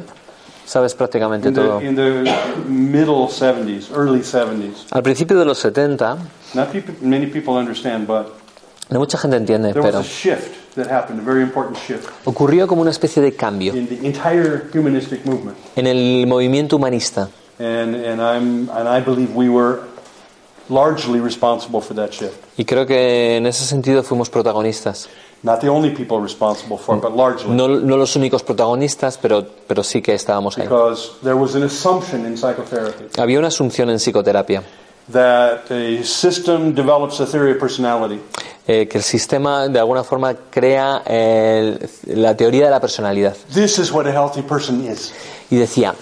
sabes prácticamente in todo. the, in the middle 70s, early 70s, Al principio de los 70, not people, many people understand, but no mucha gente entiende, there was pero a shift that happened, a very important shift ocurrió como una especie de cambio in the entire humanistic movement. en el movimiento humanista. And, and, I'm, and I believe we were largely responsible for that shift. Y creo que en ese sentido fuimos protagonistas. Not the only people responsible for it, but largely. No, no los únicos protagonistas, pero, pero sí que estábamos ahí. Because there was an assumption in psychotherapy Había una asunción en psicoterapia, that a system develops a theory of personality. eh, que el sistema de alguna forma crea el- la teoría de la personalidad. This is what a healthy person is. Y decía,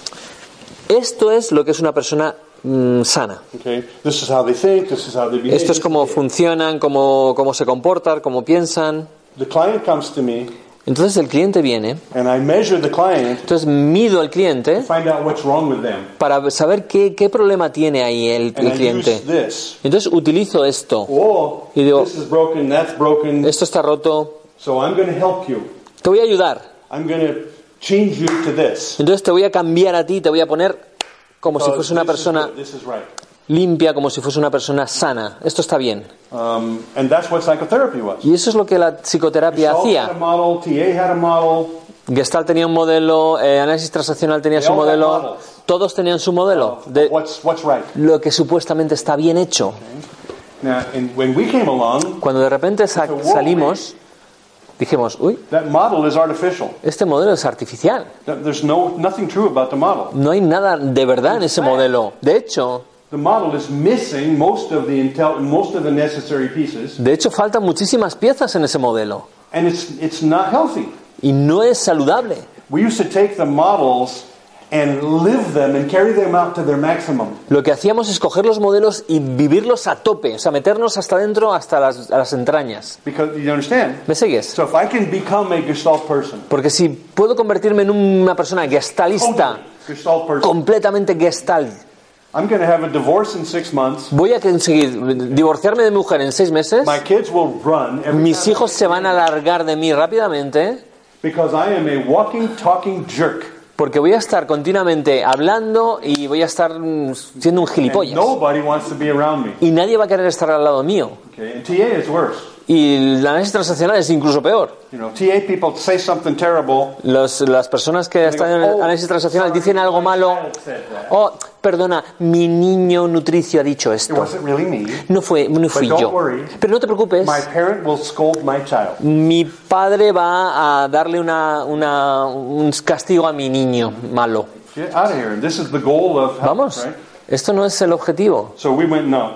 esto es lo que es una persona mm, sana. Okay? This is how they think, this is how they behave. Esto es cómo funcionan, cómo, cómo se comportan, cómo piensan. The client comes to me Entonces el cliente viene, and I measure the client entonces mido al cliente find out what's wrong with them. para saber qué, qué problema tiene ahí el, el I use cliente. this. Entonces utilizo esto. Oh, Y digo- this is broken, that's broken. Esto está roto. So I'm help you. Te voy a ayudar. I'm change you to this. Entonces te voy a cambiar a ti, te voy a poner como si Because fuese una persona limpia, como si fuese una persona sana. Esto está bien. Um, and that's what psychotherapy was. Y eso es lo que la psicoterapia Gestalt had a hacía. model, TA had a model. Gestalt tenía un modelo, eh, análisis transaccional tenía They su modelo, todos tenían su modelo de What's, what's right? lo que supuestamente está bien hecho. Now, and when we came along, Cuando de repente sa- salimos, dijimos, uy, that model is artificial. este modelo es artificial. Th- There's no, nothing true about the model. No hay nada de verdad en ese modelo. De hecho, The model is missing most of the, intel- most of the necessary pieces, de hecho faltan muchísimas piezas en ese modelo and it's, it's not healthy. y no es saludable. We used to take the models and live them and carry them out to their maximum. Lo que hacíamos es coger los modelos y vivirlos a tope, o sea, meternos hasta dentro, hasta las, a las entrañas. Because, you understand? ¿Me sigues? So if I can become a Gestalt person, Porque si puedo convertirme en una persona gestalista, Gestalt person, completamente gestalt, I'm going to have a divorce in six months. voy a conseguir divorciarme de mi mujer en seis meses, My kids will run mis hijos se van a largar de mí rápidamente, because I am a walking, talking jerk. Porque voy a estar continuamente hablando y voy a estar mm, siendo un gilipollas. nobody wants to be around me. Y nadie va a querer estar al lado mío. Okay? Y el análisis transaccional es incluso peor. You know, TA people say something terrible. Los- las personas que están en el "Oh, análisis transaccional dicen algo my malo. child said that." Oh, perdona, mi niño nutricio ha dicho esto. wasn't really me. No fue, no fui yo. worry. Pero no te preocupes. My parent will scold my child. Mi padre va a darle una, una- un castigo a mi niño malo. Vamos, esto no es el objetivo. So we went no.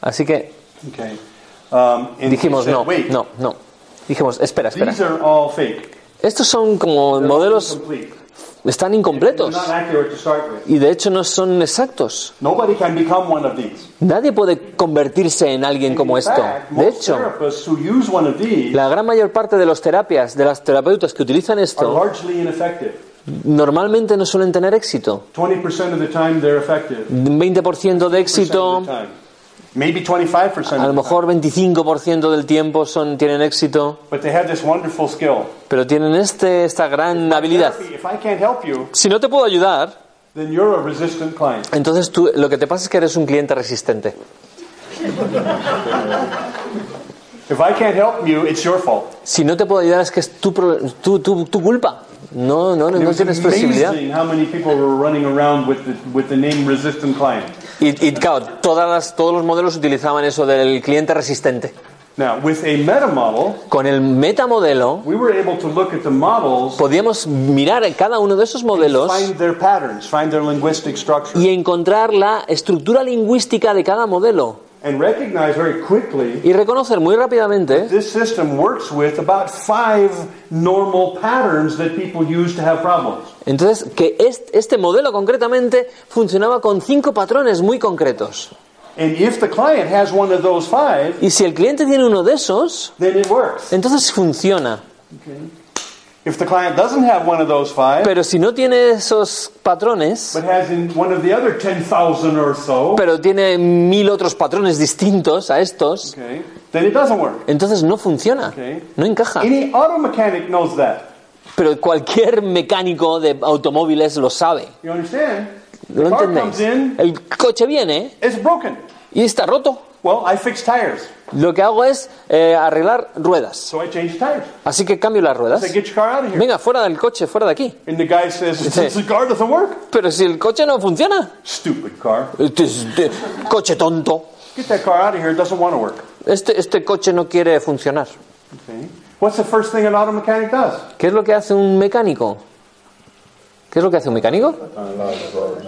Así que Okay. Um, dijimos no, no, no. Dijimos, espera, espera. these are all fake. Estos son como They're modelos, están incompletos. Y de hecho no son exactos. Nobody can become one of these. Nadie puede convertirse en alguien como esto. De hecho, la gran mayor parte de los terapias, de las terapeutas que utilizan esto, normalmente no suelen tener éxito. 20% of the time they're effective. Un 20% de 20% éxito. Maybe 25% a lo mejor 25% del tiempo son, tienen éxito. But they have this wonderful skill. pero tienen este, esta gran habilidad. Therapy, if I can't help you, Si no te puedo ayudar, then you're a resistant client. entonces tú, lo que te pasa es que eres un cliente resistente. If I can't help you, it's your fault. Si no te puedo ayudar es que es tu, tu, tu, tu culpa. No, no, no, no tienes flexibilidad. amazing how many people were running around with the, with the name resistant client. Y, y claro, todas las- todos los modelos utilizaban eso del cliente resistente. Now, with a meta model, Con el metamodelo we were able to look at the models, podíamos mirar cada uno de esos modelos find their patterns, find their linguistic structure, y encontrar la estructura lingüística de cada modelo and recognize very quickly y reconocer muy rápidamente this system works with about five normal patterns that people use to have problems. entonces que est- este modelo concretamente funcionaba con cinco patrones muy concretos. And if the client has one of those five, Y si el cliente tiene uno de esos, then it works. entonces funciona. If the client doesn't have one of those five, Pero si no tiene esos patrones, but has in one of the other 10,000 or so, pero tiene mil otros patrones distintos a estos, okay, then it doesn't work. entonces no funciona, Okay. no encaja. Any auto mechanic knows that. Pero cualquier mecánico de automóviles lo sabe. You understand? ¿Lo entendéis? in, El coche viene it's broken. y está roto. Well, I fix tires, Lo que hago es eh, arreglar ruedas. so I change tires. Así que cambio las ruedas. I say, get your car out of here. Venga, fuera del coche, fuera de aquí. And the guy says, Dice- the car doesn't work. Pero si el coche no funciona. Stupid car. Este, este coche tonto. Get that car out of here. It doesn't want to work. Este, este coche no quiere funcionar. Okay. What's the first thing an auto mechanic does? ¿Qué es lo que hace un mecánico? ¿Qué es lo que hace un mecánico?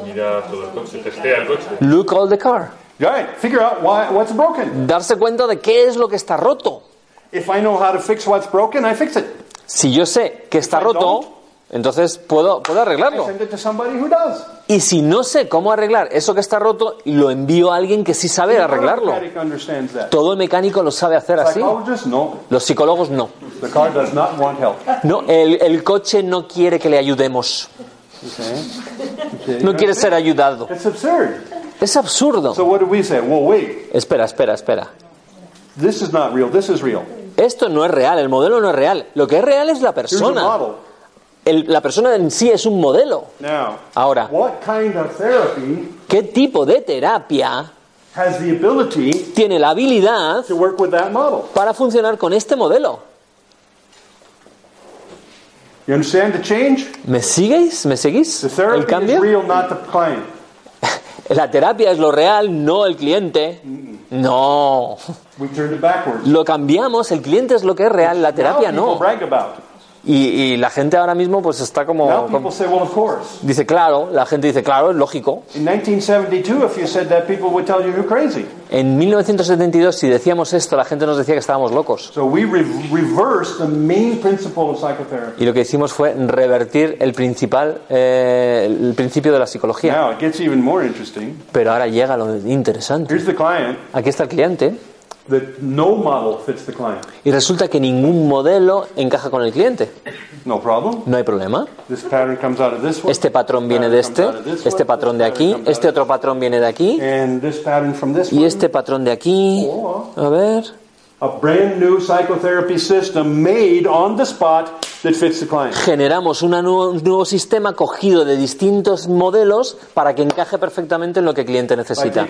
Mira todo el coche, testea el coche. Look all the car. Right, figure out why, what's broken. Darse cuenta de qué es lo que está roto. If I know how to fix what's broken, I fix it. Si yo sé que está roto, entonces puedo, puedo I arreglarlo. send it to somebody who does. Y si no sé cómo arreglar eso que está roto, lo envío a alguien que sí sabe The arreglarlo. Todo el mecánico lo sabe hacer así. No. Los psicólogos no. The car does not want help. No, el, el coche no quiere que le ayudemos. Okay. No quiere ser ayudado. It's absurd. Es absurdo. So what do we say? Well, wait. Espera, espera, espera. This is not real. This is real. Esto no es real, el modelo no es real. Lo que es real es la Here's a persona. model. El- la persona en sí es un modelo. Now, Ahora, what kind of therapy ¿qué tipo de terapia has the ability tiene la habilidad to work with that model? para funcionar con este modelo? You understand the change? ¿Me sigues? ¿Me seguís? The ¿El therapy is cambio? real, not the client. La terapia es lo real, no el cliente. No. Lo cambiamos, el cliente es lo que es real, la terapia no. Y, y la gente ahora mismo pues está como... Now como- say, well, of course. dice, claro, la gente dice, claro, es lógico. In 1972, if you said that, people would tell you you're crazy. En 1972, si decíamos esto, la gente nos decía que estábamos locos. So we re- reversed the main principle of psychotherapy. Y lo que hicimos fue revertir el principal, eh, el principio de la psicología. Now it gets even more. Pero ahora llega lo interesante. Here's the client Aquí está el cliente that no model fits the client. y resulta que ningún modelo encaja con el cliente. No problem. No hay problema. This pattern comes out of this one. Este patrón viene de este, este patrón de aquí, este otro patrón viene de aquí And this pattern from this y one. este patrón de aquí. A ver. A brand new psychotherapy system made on the spot that fits the client. Generamos una nuevo- un nuevo sistema cogido de distintos modelos para que encaje perfectamente en lo que el cliente necesita.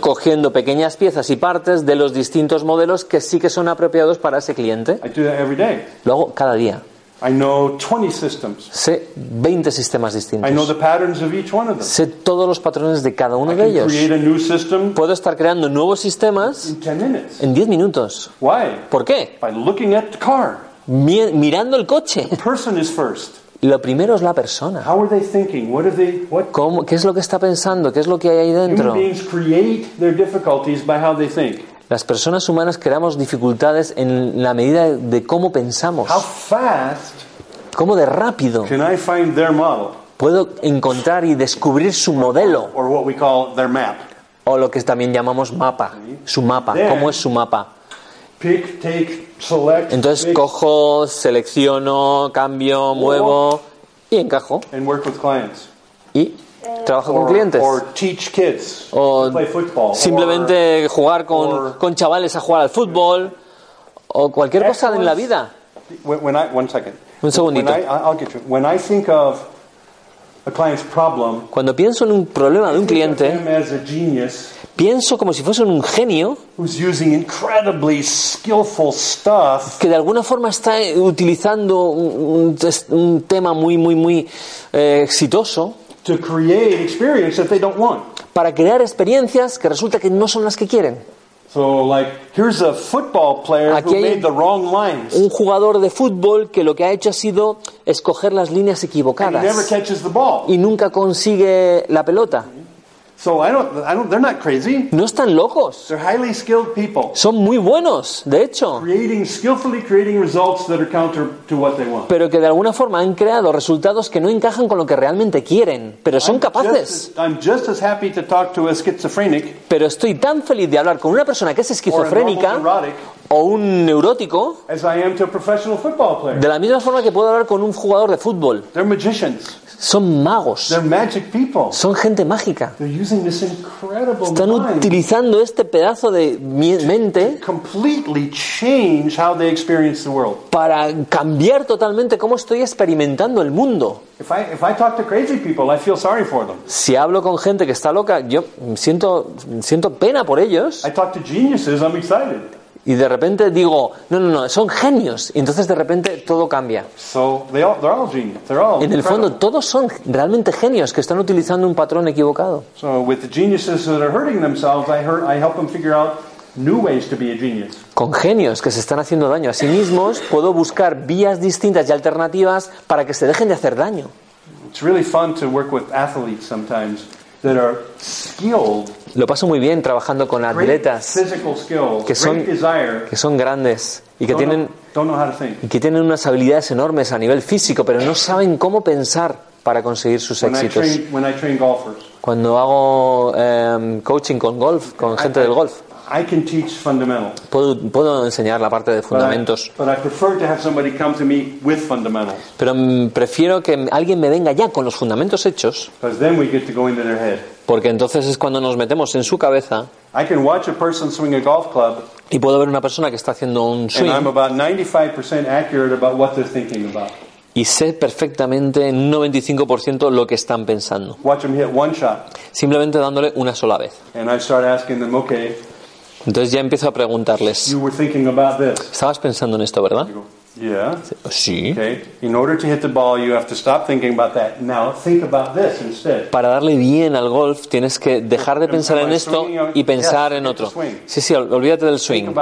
Cogiendo pequeñas piezas y partes de los distintos modelos que sí que son apropiados para ese cliente. I do that every day. Lo hago cada día. I know 20 systems. Sé 20 sistemas I know distintos. the patterns of each one of them. Sé todos los patrones de cada uno I de can ellos. create a new system Puedo estar creando nuevos sistemas in 10 minutes. en 10 minutos. Why? ¿Por qué? By looking at the car. Mi- mirando el coche. Person is first. Lo primero es la persona. How are they thinking? What are they? What? ¿Cómo- ¿Qué es lo que está pensando? ¿Qué es lo que hay ahí Human dentro? beings create their difficulties by how they think. Las personas humanas creamos dificultades en la medida de cómo pensamos. How fast ¿Cómo de rápido can I find their model, puedo encontrar y descubrir su modelo? or what we call their map? O lo que también llamamos mapa. Su mapa. ¿Cómo es su mapa? Pick, take, select, Entonces mix, cojo, selecciono, cambio, muevo y encajo. and work with clients. Y trabajo con Or, clientes. or teach kids O to play football. simplemente jugar con, con chavales a jugar al fútbol. O cualquier cosa en la vida. Un segundito. When I, I'll get you. When I think of a client's problem, Cuando pienso en un problema de un cliente, pienso como si fuese un genio que de alguna forma está utilizando un, un tema muy, muy, muy eh, exitoso to create experience that they don't want. para crear experiencias que resulta que no son las que quieren. So, like, here's a football player Aquí who made the wrong lines. Un jugador de fútbol que lo que ha hecho ha sido escoger las líneas And he never equivocadas catches the ball. y nunca consigue la pelota. So I don't, I don't, they're not crazy. No están locos. They're highly skilled people, Son muy buenos, de hecho. creating, skillfully creating results that are counter to what they want. Pero que de alguna forma han creado resultados que no encajan con lo que realmente quieren. Pero son I'm capaces. just, as- I'm just as happy to talk to a schizophrenic Pero estoy tan feliz de hablar con una persona que es esquizofrénica neurotic o un neurótico as I am to a professional football player. de la misma forma que puedo hablar con un jugador de fútbol. They're magicians. Son magos. Son gente mágica. Están utilizando este pedazo de mente para cambiar totalmente cómo estoy experimentando el mundo. Si hablo con gente que está loca, yo siento, siento pena por ellos Y de repente digo, no, no, no, son genios. Y entonces de repente todo cambia. So they all, they're all genius. They're all En el fondo todos son realmente genios que están utilizando un patrón equivocado. So with the geniuses that are hurting themselves, I, hurt, I help them figure out new ways to be a genius. Con genios que se están haciendo daño a sí mismos, puedo buscar vías distintas y alternativas para que se dejen de hacer daño. It's really fun to work with athletes sometimes Lo paso muy bien trabajando con atletas que son- que son grandes y que tienen, y que tienen unas habilidades enormes a nivel físico, pero no saben cómo pensar para conseguir sus éxitos. Cuando hago em, coaching con golf, con gente del golf, I can teach fundamentals. puedo, puedo enseñar la parte de But I, fundamentos, but I prefer to have somebody come to me with fundamentals pero mm, prefiero que alguien me venga ya con los fundamentos hechos, because then we get to go into their head. porque entonces es cuando nos metemos en su cabeza I can watch a person swing a golf club y puedo ver una persona que está haciendo un and I'm swing about 95% accurate about what they're thinking about. y sé perfectamente en un 95% lo que están pensando, Watch them hit one shot. simplemente dándole una sola vez. And I start asking them, okay, Entonces ya empiezo a preguntarles, you were thinking about this. ¿estabas pensando en esto, verdad? Yeah. Sí. Okay. In order to hit the ball, you have to stop thinking about that. Now think about this instead. Para darle bien al golf tienes que dejar de pensar en esto y pensar en otro. Sí, sí, ol- olvídate del swing.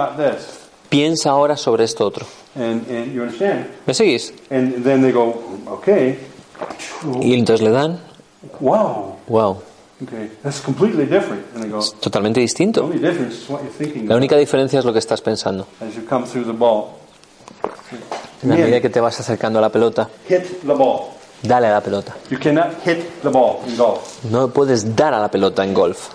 Piensa ahora sobre esto otro. And, and you understand? ¿Me seguís? And then they go, okay, Y entonces le dan, wow, wow, okay, that's completely different. And I go, totalmente the distinto. only difference is what you're thinking La única diferencia es lo que estás pensando. as you come through the ball. En la medida que te vas acercando a la pelota, Hit the ball. dale a la pelota. You cannot hit the ball in golf. No puedes dar a la pelota en golf.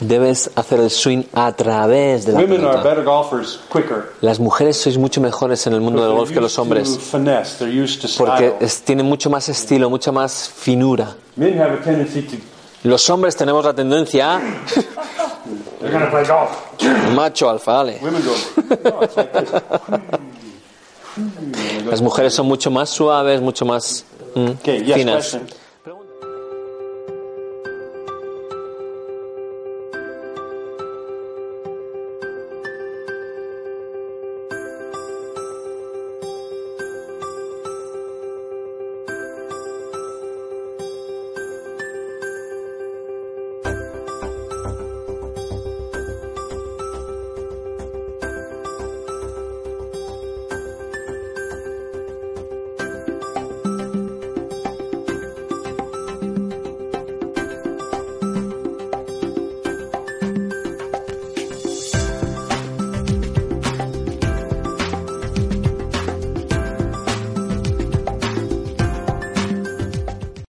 Debes hacer el swing a través de la Women are pelota. better golfers quicker. Las mujeres sois mucho mejores en el mundo del golf que los hombres. porque tienen mucho más estilo, mucha más finura. Men have a tendency to. Los hombres tenemos la tendencia a [laughs] They're going to play golf. macho alfa, dale. [laughs] This. Las mujeres son mucho más suaves, mucho más mm, finas.